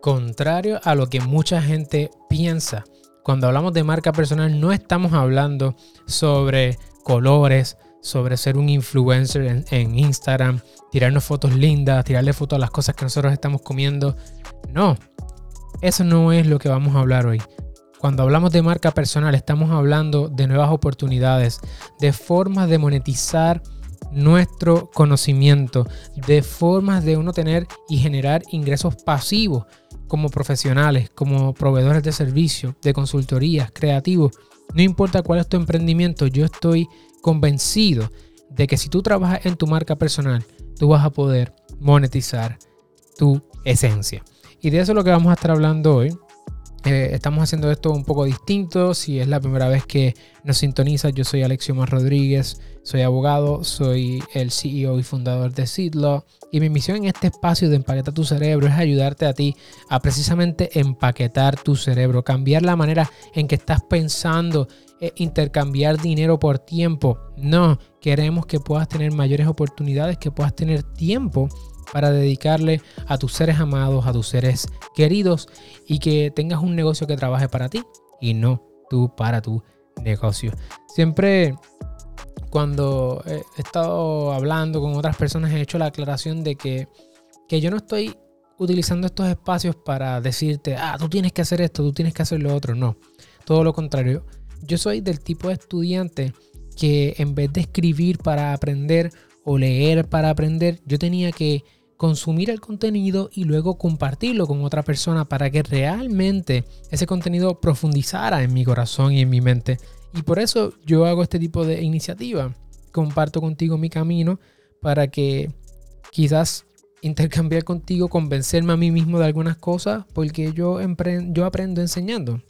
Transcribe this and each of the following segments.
Contrario a lo que mucha gente piensa, cuando hablamos de marca personal no estamos hablando sobre colores, sobre ser un influencer en, Instagram, tirarnos fotos lindas, tirarle fotos a las cosas que nosotros estamos comiendo. No, eso no es lo que vamos a hablar hoy. Cuando hablamos de marca personal estamos hablando de nuevas oportunidades, de formas de monetizar nuestro conocimiento, de formas de uno tener y generar ingresos pasivos como profesionales, como proveedores de servicios, de consultorías, creativos. No importa cuál es tu emprendimiento, yo estoy convencido de que si tú trabajas en tu marca personal, tú vas a poder monetizar tu esencia. Y de eso es lo que vamos a estar hablando hoy. Eh, estamos haciendo esto un poco distinto. Si es la primera vez que nos sintoniza, yo soy Alexio Mar Rodríguez, soy abogado, soy el CEO y fundador de Seedlaw. Y mi misión en este espacio de empaquetar tu cerebro es ayudarte a ti a precisamente empaquetar tu cerebro, cambiar la manera en que estás pensando, eh, intercambiar dinero por tiempo. No, queremos que puedas tener mayores oportunidades, que puedas tener tiempo para dedicarle a tus seres amados, a tus seres queridos y que tengas un negocio que trabaje para ti y no tú para tu negocio. Siempre cuando he estado hablando con otras personas he hecho la aclaración de que, que yo no estoy utilizando estos espacios para decirte, ah, tú tienes que hacer esto, tú tienes que hacer lo otro. No, todo lo contrario. Yo soy del tipo de estudiante que en vez de escribir para aprender o leer para aprender, yo tenía que consumir el contenido y luego compartirlo con otra persona para que realmente ese contenido profundizara en mi corazón y en mi mente. Y por eso yo hago este tipo de iniciativa. Comparto contigo mi camino para que quizás intercambiar contigo, convencerme a mí mismo de algunas cosas, porque yo, yo aprendo enseñando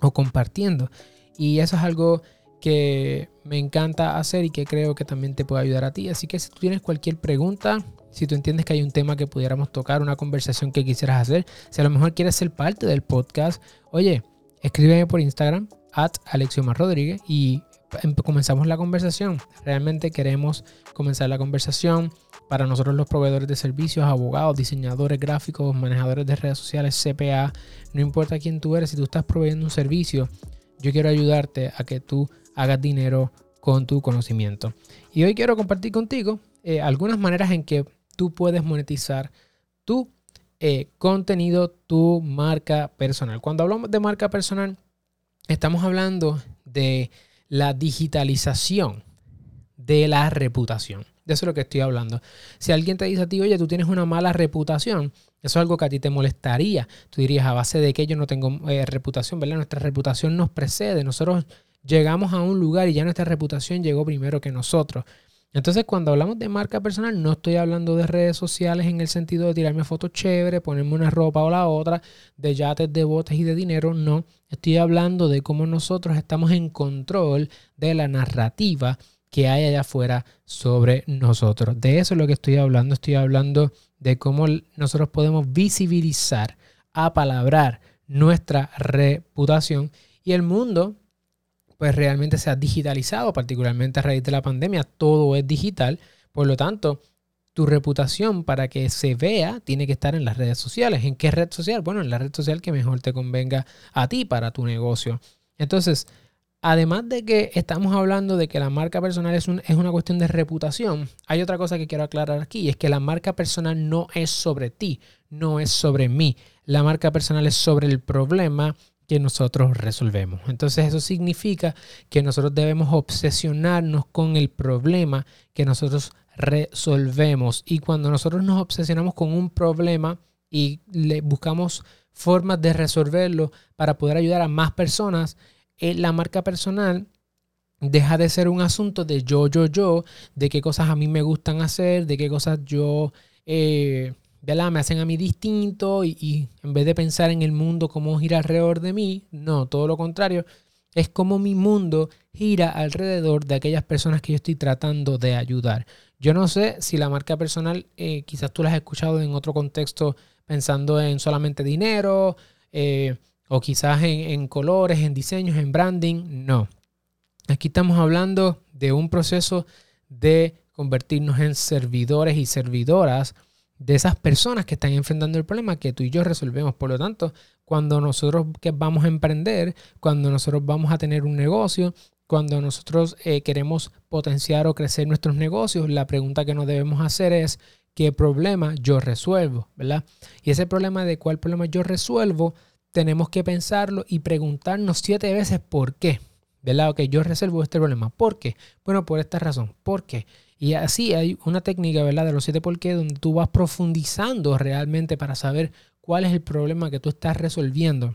o compartiendo. Y eso es algo que me encanta hacer y que creo que también te puede ayudar a ti. Así que si tú tienes cualquier pregunta, si tú entiendes que hay un tema que pudiéramos tocar, una conversación que quisieras hacer, si a lo mejor quieres ser parte del podcast, oye, escríbeme por Instagram, at Alexiomar Rodríguez, y em, comenzamos la conversación. Realmente queremos comenzar la conversación para nosotros los proveedores de servicios, abogados, diseñadores gráficos, manejadores de redes sociales, CPA, no importa quién tú eres, si tú estás proveyendo un servicio, yo quiero ayudarte a que tú hagas dinero con tu conocimiento. Y hoy quiero compartir contigo eh, algunas maneras en que tú puedes monetizar tu eh, contenido, tu marca personal. Cuando hablamos de marca personal, estamos hablando de la digitalización de la reputación. Eso es lo que estoy hablando. Si alguien te dice a ti, oye, tú tienes una mala reputación, eso es algo que a ti te molestaría. Tú dirías, a base de que yo no tengo eh, reputación, ¿verdad? Nuestra reputación nos precede. Nosotros llegamos a un lugar y ya nuestra reputación llegó primero que nosotros. Entonces, cuando hablamos de marca personal, no estoy hablando de redes sociales en el sentido de tirarme fotos chéveres, ponerme una ropa o la otra, de yates, de botes y de dinero. No, estoy hablando de cómo nosotros estamos en control de la narrativa que hay allá afuera sobre nosotros. De eso es lo que estoy hablando. Estoy hablando de cómo nosotros podemos visibilizar, apalabrar nuestra reputación y el mundo pues realmente se ha digitalizado, particularmente a raíz de la pandemia, todo es digital, por lo tanto, tu reputación para que se vea tiene que estar en las redes sociales. ¿En qué red social? Bueno, en la red social que mejor te convenga a ti para tu negocio. Entonces, además de que estamos hablando de que la marca personal es, es una cuestión de reputación, hay otra cosa que quiero aclarar aquí es que la marca personal no es sobre ti, no es sobre mí. La marca personal es sobre el problema que nosotros resolvemos. Entonces eso significa que nosotros debemos obsesionarnos con el problema que nosotros resolvemos. Y cuando nosotros nos obsesionamos con un problema y le buscamos formas de resolverlo para poder ayudar a más personas, eh, la marca personal deja de ser un asunto de yo, yo, yo, de qué cosas a mí me gustan hacer, de qué cosas yo... Eh, me hacen a mí distinto y, en vez de pensar en el mundo como gira alrededor de mí, no, todo lo contrario, es como mi mundo gira alrededor de aquellas personas que yo estoy tratando de ayudar. Yo no sé si la marca personal, eh, quizás tú la has escuchado en otro contexto pensando en solamente dinero eh, o quizás en colores, en diseños, en branding. No. Aquí estamos hablando de un proceso de convertirnos en servidores y servidoras de esas personas que están enfrentando el problema que tú y yo resolvemos. Por lo tanto, cuando nosotros que vamos a emprender, cuando nosotros vamos a tener un negocio, cuando nosotros eh, queremos potenciar o crecer nuestros negocios, la pregunta que nos debemos hacer es, ¿qué problema yo resuelvo? ¿Verdad? Y ese problema de cuál problema yo resuelvo, tenemos que pensarlo y preguntarnos siete veces por qué. ¿Verdad? Ok, yo resuelvo este problema. ¿Por qué? Bueno, por esta razón. ¿Por qué? Y así hay una técnica, ¿verdad? De los siete por qué, donde tú vas profundizando realmente para saber cuál es el problema que tú estás resolviendo.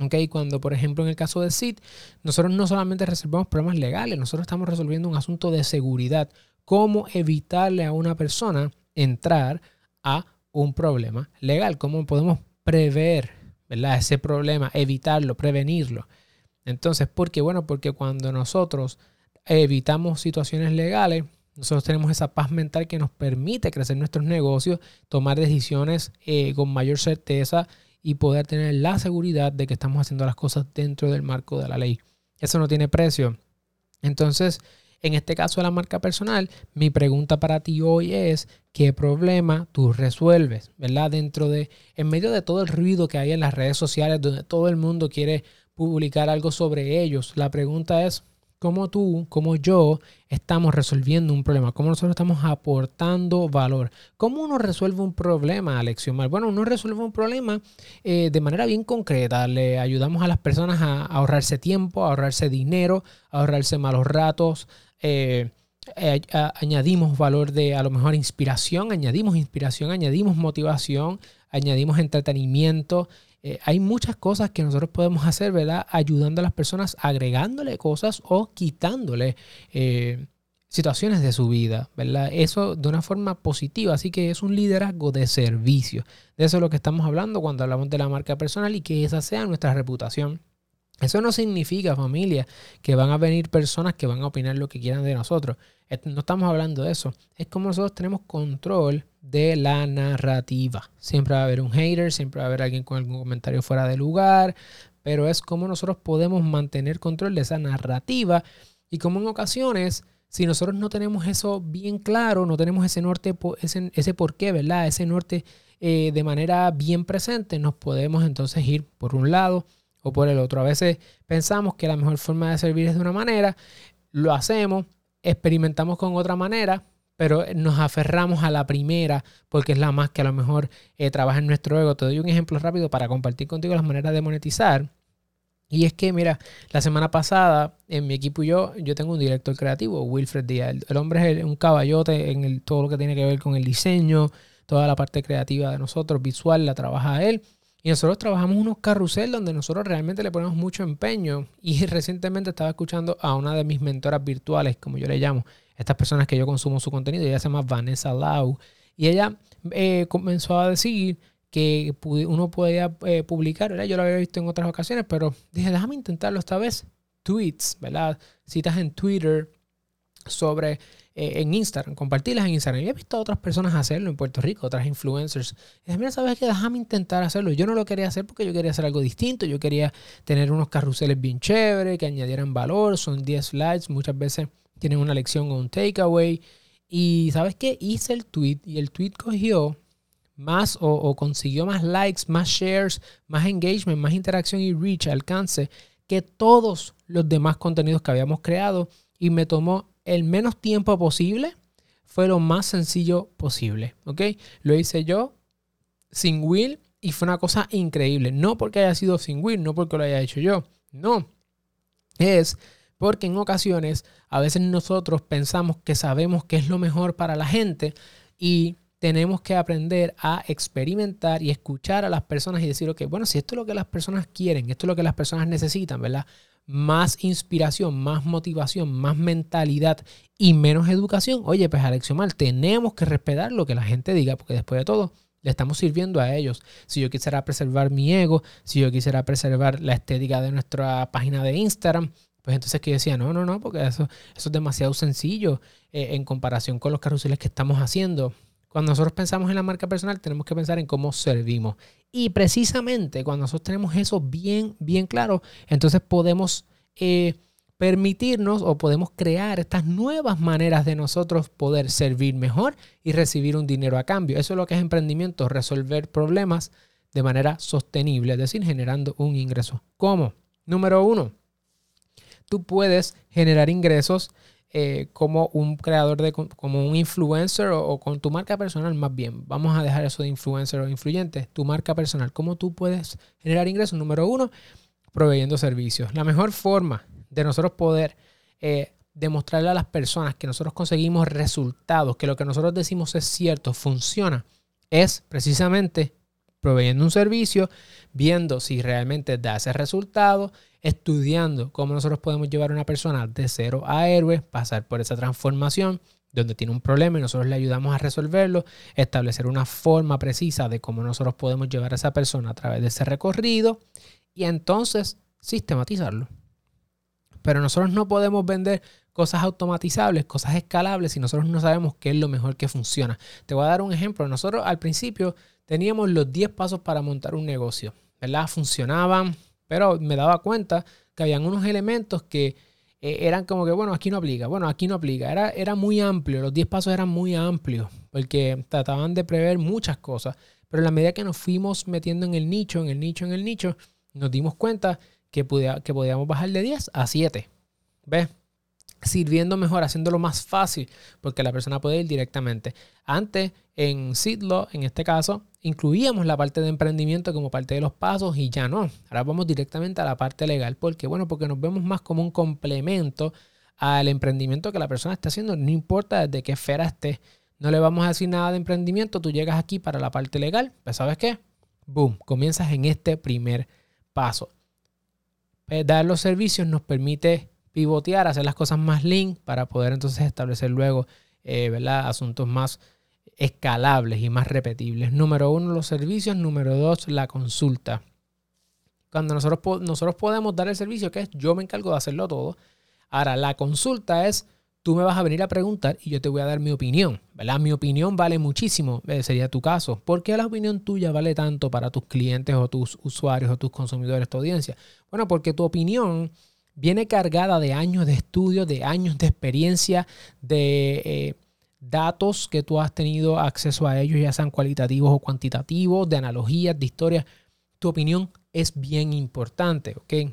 Ok, cuando por ejemplo en el caso de SIT, nosotros no solamente resolvemos problemas legales, nosotros estamos resolviendo un asunto de seguridad. Cómo evitarle a una persona entrar a un problema legal. Cómo podemos prever, ¿verdad? Ese problema, evitarlo, prevenirlo. Entonces, ¿por qué? Bueno, porque cuando nosotros evitamos situaciones legales, nosotros tenemos esa paz mental que nos permite crecer nuestros negocios, tomar decisiones eh, con mayor certeza y poder tener la seguridad de que estamos haciendo las cosas dentro del marco de la ley. Eso no tiene precio. Entonces, en este caso de la marca personal, mi pregunta para ti hoy es, ¿qué problema tú resuelves? ¿Verdad? Dentro de, en medio de todo el ruido que hay en las redes sociales, donde todo el mundo quiere publicar algo sobre ellos, la pregunta es, cómo tú, como yo, estamos resolviendo un problema, cómo nosotros estamos aportando valor. ¿Cómo uno resuelve un problema, Alexion Mar? Bueno, uno resuelve un problema eh, de manera bien concreta. Le ayudamos a las personas a, ahorrarse tiempo, a ahorrarse dinero, a ahorrarse malos ratos. Eh, eh, añadimos valor de a lo mejor inspiración, añadimos inspiración, añadimos motivación, añadimos entretenimiento, eh, hay muchas cosas que nosotros podemos hacer, ¿verdad? Ayudando a las personas, agregándole cosas o quitándole eh, situaciones de su vida, ¿verdad? Eso de una forma positiva. Así que es un liderazgo de servicio. De eso es lo que estamos hablando cuando hablamos de la marca personal y que esa sea nuestra reputación. Eso no significa, familia, que van a venir personas que van a opinar lo que quieran de nosotros. No estamos hablando de eso. Es como nosotros tenemos control de la narrativa. Siempre va a haber un hater, siempre va a haber alguien con algún comentario fuera de lugar, pero es como nosotros podemos mantener control de esa narrativa y como en ocasiones, si nosotros no tenemos eso bien claro, no tenemos ese norte, ese, ese por qué, ¿verdad? Ese norte eh, de manera bien presente, nos podemos entonces ir por un lado o por el otro. A veces pensamos que la mejor forma de servir es de una manera, lo hacemos, experimentamos con otra manera, pero nos aferramos a la primera porque es la más que a lo mejor eh, trabaja en nuestro ego. Te doy un ejemplo rápido para compartir contigo las maneras de monetizar. Y es que, mira, la semana pasada en mi equipo y yo, yo tengo un director creativo, Wilfred Díaz. El, hombre es un caballote en el, todo lo que tiene que ver con el diseño, toda la parte creativa de nosotros, visual, la trabaja él. Y nosotros trabajamos unos carrusel donde nosotros realmente le ponemos mucho empeño. Y recientemente estaba escuchando a una de mis mentoras virtuales, como yo le llamo, estas personas que yo consumo su contenido, ella se llama Vanessa Lau. Y ella eh, comenzó a decir que uno podía eh, publicar. Yo lo había visto en otras ocasiones, pero dije, déjame intentarlo esta vez. Tweets, ¿verdad? Citas en Twitter sobre eh, en Instagram, compartirlas en Instagram. Y he visto a otras personas hacerlo en Puerto Rico, otras influencers. Y dije, mira, ¿sabes qué? Déjame intentar hacerlo. Yo no lo quería hacer porque yo quería hacer algo distinto. Yo quería tener unos carruseles bien chéveres, que añadieran valor. Son 10 slides. Muchas veces tienen una lección o un takeaway. Y ¿sabes qué? Hice el tweet y el tweet cogió más o, o, consiguió más likes, más shares, más engagement, más interacción y reach, alcance que todos los demás contenidos que habíamos creado. Y me tomó el menos tiempo posible, fue lo más sencillo posible, ¿ok? Lo hice yo sin Will y fue una cosa increíble. No porque haya sido sin Will, no porque lo haya hecho yo, no. Es porque en ocasiones a veces nosotros pensamos que sabemos qué es lo mejor para la gente y tenemos que aprender a experimentar y escuchar a las personas y decir, ok, bueno, si esto es lo que las personas quieren, esto es lo que las personas necesitan, ¿verdad? Más inspiración, más motivación, más mentalidad y menos educación, oye, pues Alexiomar, tenemos que respetar lo que la gente diga, porque después de todo, le estamos sirviendo a ellos. Si yo quisiera preservar mi ego, si yo quisiera preservar la estética de nuestra página de Instagram, pues entonces que decía, no, no, no, porque eso, eso es demasiado sencillo eh, en comparación con los carruseles que estamos haciendo. Cuando nosotros pensamos en la marca personal, tenemos que pensar en cómo servimos. Y precisamente cuando nosotros tenemos eso bien, bien claro, entonces podemos eh, permitirnos o podemos crear estas nuevas maneras de nosotros poder servir mejor y recibir un dinero a cambio. Eso es lo que es emprendimiento, resolver problemas de manera sostenible, es decir, generando un ingreso. ¿Cómo? Número uno, tú puedes generar ingresos eh, como un creador de, como un influencer o, con tu marca personal más bien. Vamos a dejar eso de influencer o influyente. Tu marca personal. ¿Cómo tú puedes generar ingresos? Número uno, proveyendo servicios. La mejor forma de nosotros poder eh, demostrarle a las personas que nosotros conseguimos resultados, que lo que nosotros decimos es cierto, funciona, es precisamente proveyendo un servicio, viendo si realmente da ese resultado, estudiando cómo nosotros podemos llevar a una persona de cero a héroe, pasar por esa transformación donde tiene un problema y nosotros le ayudamos a resolverlo, establecer una forma precisa de cómo nosotros podemos llevar a esa persona a través de ese recorrido y entonces sistematizarlo. Pero nosotros no podemos vender cosas automatizables, cosas escalables, si nosotros no sabemos qué es lo mejor que funciona. Te voy a dar un ejemplo. Nosotros al principio teníamos los 10 pasos para montar un negocio, ¿verdad? Funcionaban, pero me daba cuenta que habían unos elementos que eh, eran como que, bueno, aquí no aplica, bueno, aquí no aplica. Era, era muy amplio, los 10 pasos eran muy amplios, porque trataban de prever muchas cosas. Pero en la medida que nos fuimos metiendo en el nicho, en el nicho, en el nicho, nos dimos cuenta que, que podíamos bajar de 10 a 7. ¿Ves? Sirviendo mejor, haciéndolo más fácil, porque la persona puede ir directamente. Antes, en Sidlo, en este caso, incluíamos la parte de emprendimiento como parte de los pasos y ya no. Ahora vamos directamente a la parte legal. ¿Por qué? Bueno, porque nos vemos más como un complemento al emprendimiento que la persona está haciendo, no importa desde qué esfera esté. No le vamos a decir nada de emprendimiento, tú llegas aquí para la parte legal, pues ¿sabes qué? Boom, comienzas en este primer paso. Eh, dar los servicios nos permite pivotear, hacer las cosas más lean para poder entonces establecer luego eh, asuntos más escalables y más repetibles. Número uno, los servicios. Número dos, la consulta. Cuando nosotros, nosotros podemos dar el servicio, que es yo me encargo de hacerlo todo. Ahora, la consulta es tú me vas a venir a preguntar y yo te voy a dar mi opinión, ¿verdad? Mi opinión vale muchísimo, eh, sería tu caso. ¿Por qué la opinión tuya vale tanto para tus clientes o tus usuarios o tus consumidores, tu audiencia? Bueno, porque tu opinión viene cargada de años de estudio, de años de experiencia, de eh, datos que tú has tenido acceso a ellos, ya sean cualitativos o cuantitativos, de analogías, de historias. Tu opinión es bien importante, ¿ok?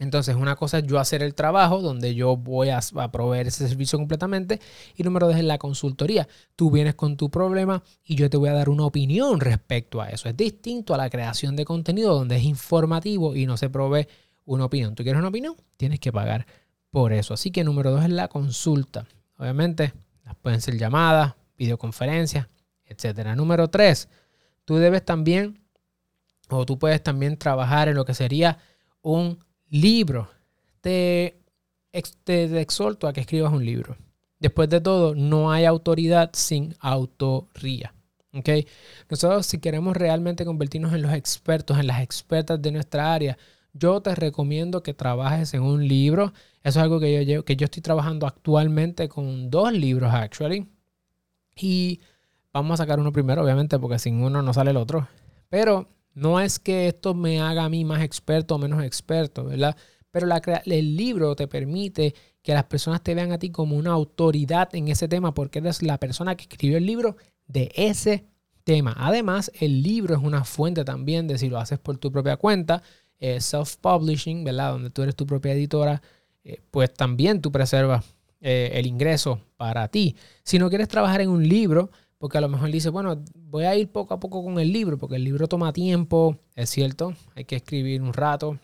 Entonces, una cosa es yo hacer el trabajo donde yo voy a, proveer ese servicio completamente. Y número dos es la consultoría. Tú vienes con tu problema y yo te voy a dar una opinión respecto a eso. Es distinto a la creación de contenido donde es informativo y no se provee una opinión. ¿Tú quieres una opinión? Tienes que pagar por eso. Así que número dos es la consulta. Obviamente, las pueden ser llamadas, videoconferencias, etc. Número tres, tú debes también, o tú puedes también trabajar en lo que sería un Libro. Te, te, exhorto a que escribas un libro. Después de todo, no hay autoridad sin autoría. ¿okay? Nosotros si queremos realmente convertirnos en los expertos, en las expertas de nuestra área, yo te recomiendo que trabajes en un libro. Eso es algo que yo, que yo estoy trabajando actualmente con dos libros, actually. Y vamos a sacar uno primero, obviamente, porque sin uno no sale el otro. Pero no es que esto me haga a mí más experto o menos experto, ¿verdad? Pero el libro te permite que las personas te vean a ti como una autoridad en ese tema porque eres la persona que escribió el libro de ese tema. Además, el libro es una fuente también de si lo haces por tu propia cuenta, eh, self-publishing, ¿verdad? Donde tú eres tu propia editora, eh, pues también tú preservas eh, el ingreso para ti. Si no quieres trabajar en un libro, porque a lo mejor dice, bueno, voy a ir poco a poco con el libro, porque el libro toma tiempo, es cierto, hay que escribir un rato.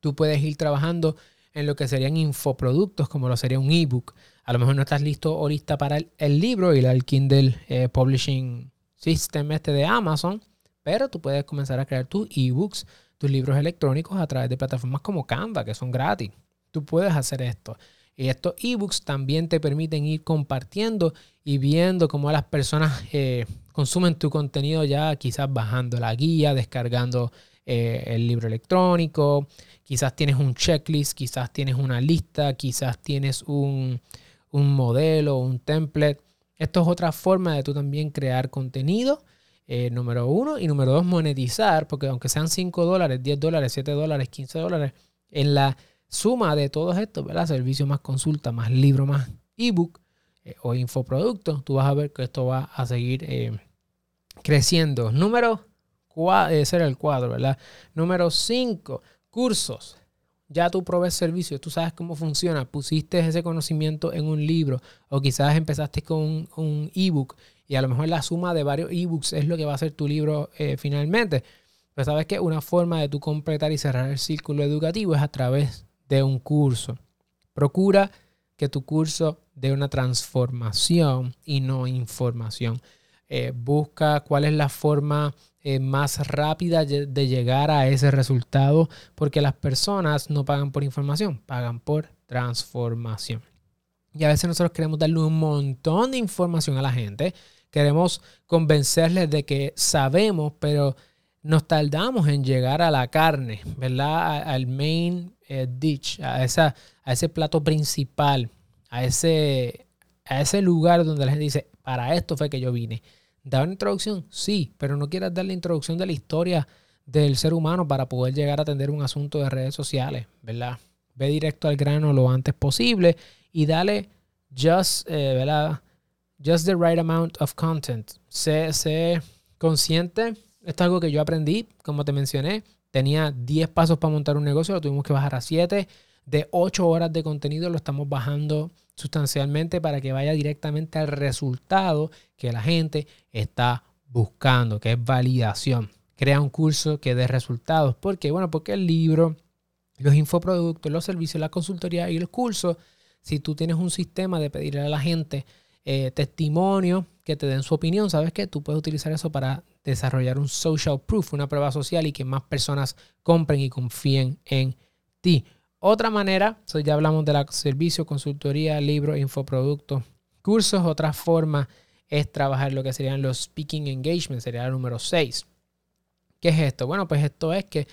Tú puedes ir trabajando en lo que serían infoproductos, como lo sería un ebook. A lo mejor no estás listo o lista para el, libro y el Kindle eh, Publishing System este de Amazon, pero tú puedes comenzar a crear tus ebooks, tus libros electrónicos a través de plataformas como Canva, que son gratis. Tú puedes hacer esto. Y estos ebooks también te permiten ir compartiendo y viendo cómo las personas eh, consumen tu contenido ya, quizás bajando la guía, descargando eh, el libro electrónico, quizás tienes un checklist, quizás tienes una lista, quizás tienes un, un modelo, un template. Esto es otra forma de tú también crear contenido. Eh, número uno. Y número dos, monetizar, porque aunque sean 5 dólares, 10 dólares, 7 dólares, 15 dólares, en la suma de todos estos, ¿verdad? Servicio más consulta, más libro, más ebook eh, o infoproducto, tú vas a ver que esto va a seguir eh, creciendo. Número 4, ese era el cuadro, ¿verdad? Número 5, cursos. Ya tú provees servicio, tú sabes cómo funciona, pusiste ese conocimiento en un libro o quizás empezaste con un, ebook y a lo mejor la suma de varios ebooks es lo que va a ser tu libro eh, finalmente. Pero sabes que una forma de tú completar y cerrar el círculo educativo es a través de un curso. Procura que tu curso dé una transformación y no información. Eh, busca cuál es la forma eh, más rápida de llegar a ese resultado, porque las personas no pagan por información, pagan por transformación. Y a veces nosotros queremos darle un montón de información a la gente, queremos convencerles de que sabemos, pero nos tardamos en llegar a la carne, ¿verdad? Al main eh, dish, a, esa, a ese plato principal, a ese, a ese lugar donde la gente dice, para esto fue que yo vine. ¿Da una introducción? Sí, pero no quieras dar la introducción de la historia del ser humano para poder llegar a atender un asunto de redes sociales, ¿verdad? Ve directo al grano lo antes posible y dale just, eh, ¿verdad? Just the right amount of content. Sé, sé consciente esto es algo que yo aprendí, como te mencioné. Tenía 10 pasos para montar un negocio, lo tuvimos que bajar a 7. De 8 horas de contenido lo estamos bajando sustancialmente para que vaya directamente al resultado que la gente está buscando, que es validación. Crea un curso que dé resultados. ¿Por qué? Bueno, porque el libro, los infoproductos, los servicios, la consultoría y el curso, si tú tienes un sistema de pedirle a la gente eh, testimonio que te den su opinión, ¿sabes qué? Tú puedes utilizar eso para desarrollar un social proof, una prueba social y que más personas compren y confíen en ti. Otra manera, ya hablamos de la servicio, consultoría, libro, infoproductos, cursos. Otra forma es trabajar lo que serían los speaking engagement, sería el número 6. ¿Qué es esto? Bueno, pues esto es que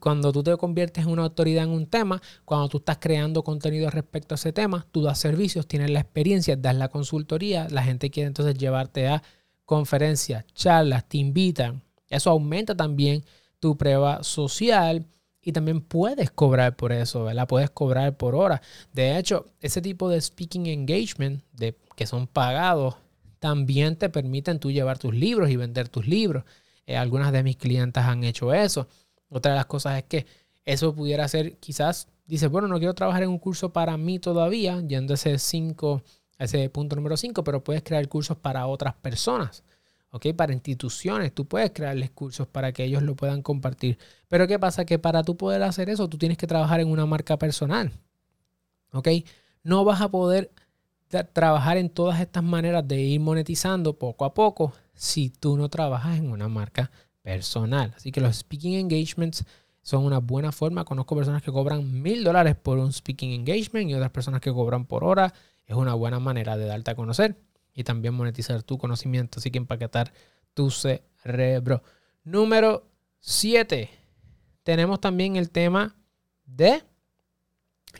cuando tú te conviertes en una autoridad en un tema, cuando tú estás creando contenido respecto a ese tema, tú das servicios, tienes la experiencia, das la consultoría, la gente quiere entonces llevarte a conferencias, charlas, te invitan. Eso aumenta también tu prueba social y también puedes cobrar por eso, ¿verdad? Puedes cobrar por hora. De hecho, ese tipo de speaking engagement de, que son pagados también te permiten tú llevar tus libros y vender tus libros. Eh, algunas de mis clientes han hecho eso. Otra de las cosas es que eso pudiera ser quizás, dice, bueno, no quiero trabajar en un curso para mí todavía, yendo a ese, cinco, ese punto número 5, pero puedes crear cursos para otras personas. ¿ok? Para instituciones, tú puedes crearles cursos para que ellos lo puedan compartir. Pero ¿qué pasa? Que para tú poder hacer eso, tú tienes que trabajar en una marca personal, ¿ok? No vas a poder trabajar en todas estas maneras de ir monetizando poco a poco si tú no trabajas en una marca personal. Así que los speaking engagements son una buena forma. Conozco personas que cobran mil dólares por un speaking engagement y otras personas que cobran por hora. Es una buena manera de darte a conocer y también monetizar tu conocimiento. Así que empaquetar tu cerebro. Número 7. Tenemos también el tema de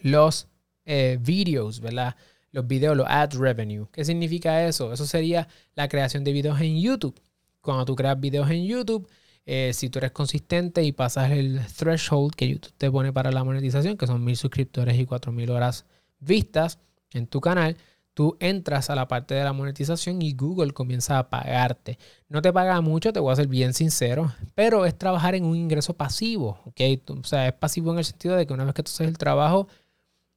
los eh, videos, ¿verdad? Los videos, los ad revenue. ¿Qué significa eso? Eso sería la creación de videos en YouTube. Cuando tú creas videos en YouTube, eh, si tú eres consistente y pasas el threshold que YouTube te pone para la monetización, que son mil suscriptores y cuatro mil horas vistas en tu canal, tú entras a la parte de la monetización y Google comienza a pagarte. No te paga mucho, te voy a ser bien sincero, pero es trabajar en un ingreso pasivo, ¿ok? O sea, es pasivo en el sentido de que una vez que tú haces el trabajo,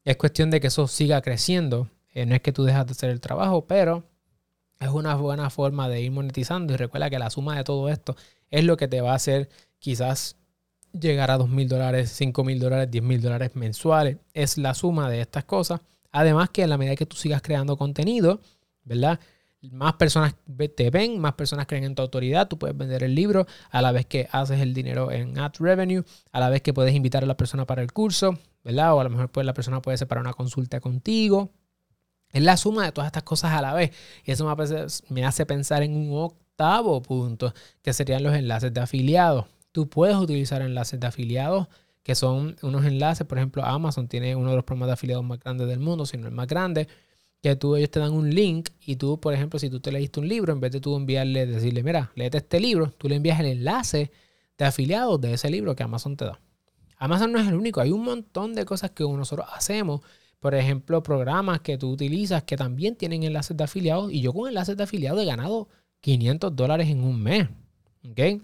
es cuestión de que eso siga creciendo eh, no es que tú dejas de hacer el trabajo, pero es una buena forma de ir monetizando. Y recuerda que la suma de todo esto es lo que te va a hacer quizás llegar a dos mil dólares, cinco mil dólares, diez mil dólares mensuales. Es la suma de estas cosas. Además que en la medida que tú sigas creando contenido, ¿verdad? Más personas te ven, más personas creen en tu autoridad, tú puedes vender el libro a la vez que haces el dinero en ad revenue, a la vez que puedes invitar a la persona para el curso, ¿verdad? O a lo mejor pues, la persona puede ser para una consulta contigo, es la suma de todas estas cosas a la vez. Y eso me hace pensar en un octavo punto, que serían los enlaces de afiliados. Tú puedes utilizar enlaces de afiliados, que son unos enlaces, por ejemplo, Amazon tiene uno de los programas de afiliados más grandes del mundo, si no el más grande, que tú ellos te dan un link y tú, por ejemplo, si tú te leíste un libro, en vez de tú enviarle, decirle, mira, léete este libro, tú le envías el enlace de afiliados de ese libro que Amazon te da. Amazon no es el único, hay un montón de cosas que nosotros hacemos. Por ejemplo, programas que tú utilizas que también tienen enlaces de afiliados. Y yo con enlaces de afiliados he ganado 500 dólares en un mes. ¿Ok?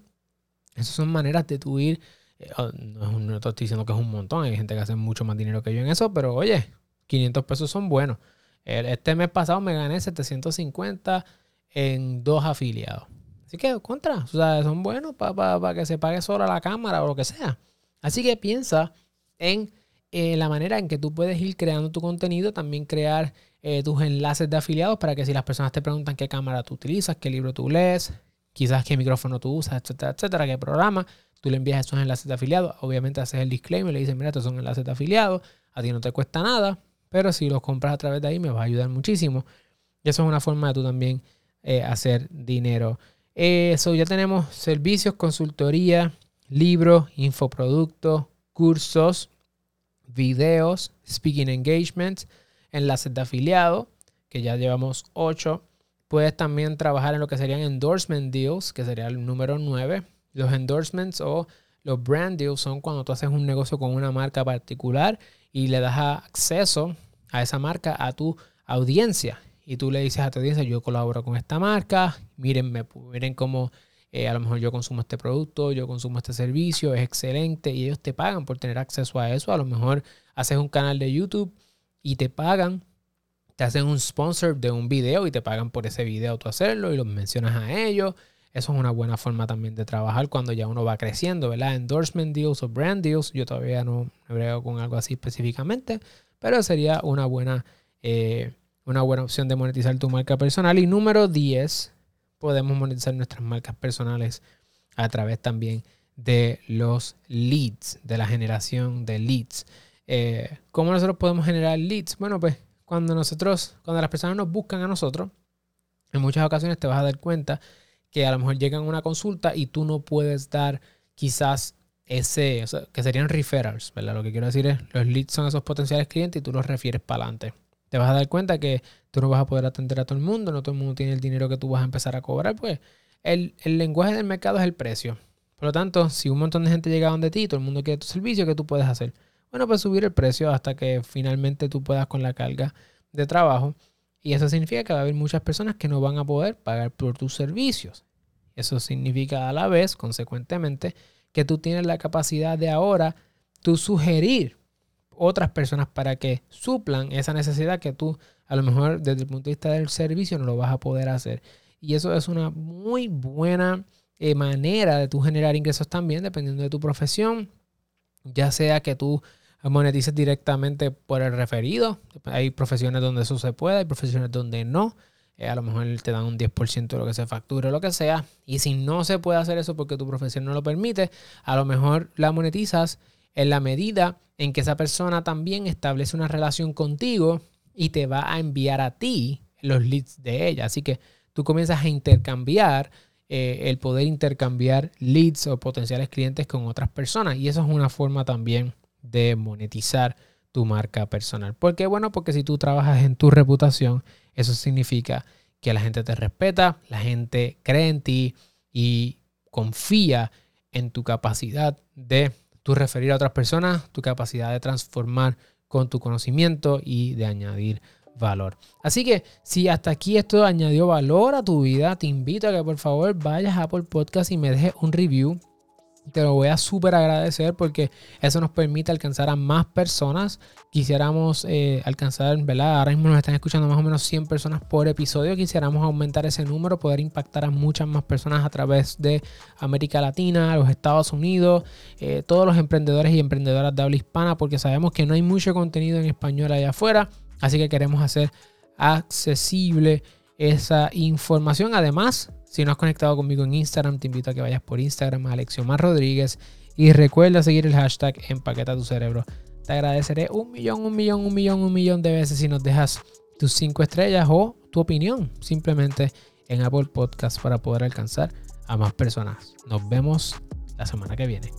Esas son maneras de tú ir. Eh, oh, no, estoy diciendo que es un montón. Hay gente que hace mucho más dinero que yo en eso. Pero oye, 500 pesos son buenos. Este mes pasado me gané 750 en dos afiliados. Así que contra, o sea, son buenos para que se pague sola la cámara o lo que sea. Así que piensa en eh, la manera en que tú puedes ir creando tu contenido, también crear eh, tus enlaces de afiliados para que si las personas te preguntan qué cámara tú utilizas, qué libro tú lees, quizás qué micrófono tú usas, etcétera, etcétera, qué programa, tú le envías esos enlaces de afiliados. Obviamente haces el disclaimer, le dices, mira, estos son enlaces de afiliados, a ti no te cuesta nada, pero si los compras a través de ahí me va a ayudar muchísimo. Y eso es una forma de tú también eh, hacer dinero. Eso, ya tenemos servicios, consultoría, libros, infoproductos, cursos, videos, speaking engagements, enlaces de afiliado, que ya llevamos 8. Puedes también trabajar en lo que serían endorsement deals, que sería el número 9. Los endorsements o los brand deals son cuando tú haces un negocio con una marca particular y le das acceso a esa marca a tu audiencia. Y tú le dices a tu audiencia, yo colaboro con esta marca, miren, miren cómo eh, a lo mejor yo consumo este producto, yo consumo este servicio, es excelente y ellos te pagan por tener acceso a eso. A lo mejor haces un canal de YouTube y te pagan, te hacen un sponsor de un video y te pagan por ese video tú hacerlo y los mencionas a ellos. Eso es una buena forma también de trabajar cuando ya uno va creciendo, ¿verdad? Endorsement deals o brand deals. Yo todavía no me brego con algo así específicamente, pero sería una buena, eh, una buena opción de monetizar tu marca personal. Y número 10, podemos monetizar nuestras marcas personales a través también de los leads, de la generación de leads. Eh, ¿Cómo nosotros podemos generar leads? Bueno, pues cuando nosotros, cuando las personas nos buscan a nosotros, en muchas ocasiones te vas a dar cuenta que a lo mejor llegan a una consulta y tú no puedes dar quizás ese, que serían referrals, ¿verdad? Lo que quiero decir es, los leads son esos potenciales clientes y tú los refieres para adelante te vas a dar cuenta que tú no vas a poder atender a todo el mundo, no todo el mundo tiene el dinero que tú vas a empezar a cobrar, pues el, lenguaje del mercado es el precio. Por lo tanto, si un montón de gente llega donde ti, todo el mundo quiere tu servicio, ¿qué tú puedes hacer? Bueno, pues subir el precio hasta que finalmente tú puedas con la carga de trabajo. Y eso significa que va a haber muchas personas que no van a poder pagar por tus servicios. Eso significa a la vez, consecuentemente, que tú tienes la capacidad de ahora tú sugerir otras personas para que suplan esa necesidad que tú a lo mejor desde el punto de vista del servicio no lo vas a poder hacer. Y eso es una muy buena eh, manera de tú generar ingresos también dependiendo de tu profesión, ya sea que tú monetices directamente por el referido. Hay profesiones donde eso se puede, hay profesiones donde no. Eh, a lo mejor te dan un 10% de lo que se facture o lo que sea. Y si no se puede hacer eso porque tu profesión no lo permite, a lo mejor la monetizas en la medida en que esa persona también establece una relación contigo y te va a enviar a ti los leads de ella. Así que tú comienzas a intercambiar, eh, el poder intercambiar leads o potenciales clientes con otras personas. Y eso es una forma también de monetizar tu marca personal. ¿Por qué? Bueno, porque si tú trabajas en tu reputación, eso significa que la gente te respeta, la gente cree en ti y confía en tu capacidad de tu referir a otras personas, tu capacidad de transformar con tu conocimiento y de añadir valor. Así que si hasta aquí esto añadió valor a tu vida, te invito a que por favor vayas a Apple Podcast y me dejes un review te lo voy a súper agradecer porque eso nos permite alcanzar a más personas. Quisiéramos eh, alcanzar, ¿verdad? Ahora mismo nos están escuchando más o menos 100 personas por episodio. Quisiéramos aumentar ese número, poder impactar a muchas más personas a través de América Latina, los Estados Unidos, eh, todos los emprendedores y emprendedoras de habla hispana, porque sabemos que no hay mucho contenido en español allá afuera. Así que queremos hacer accesible esa información. Además, si no has conectado conmigo en Instagram, te invito a que vayas por Instagram a Alexiomar Rodríguez y recuerda seguir el hashtag Empaqueta tu cerebro. Te agradeceré un millón, un millón, un millón, un millón de veces si nos dejas tus cinco estrellas o tu opinión simplemente en Apple Podcast para poder alcanzar a más personas. Nos vemos la semana que viene.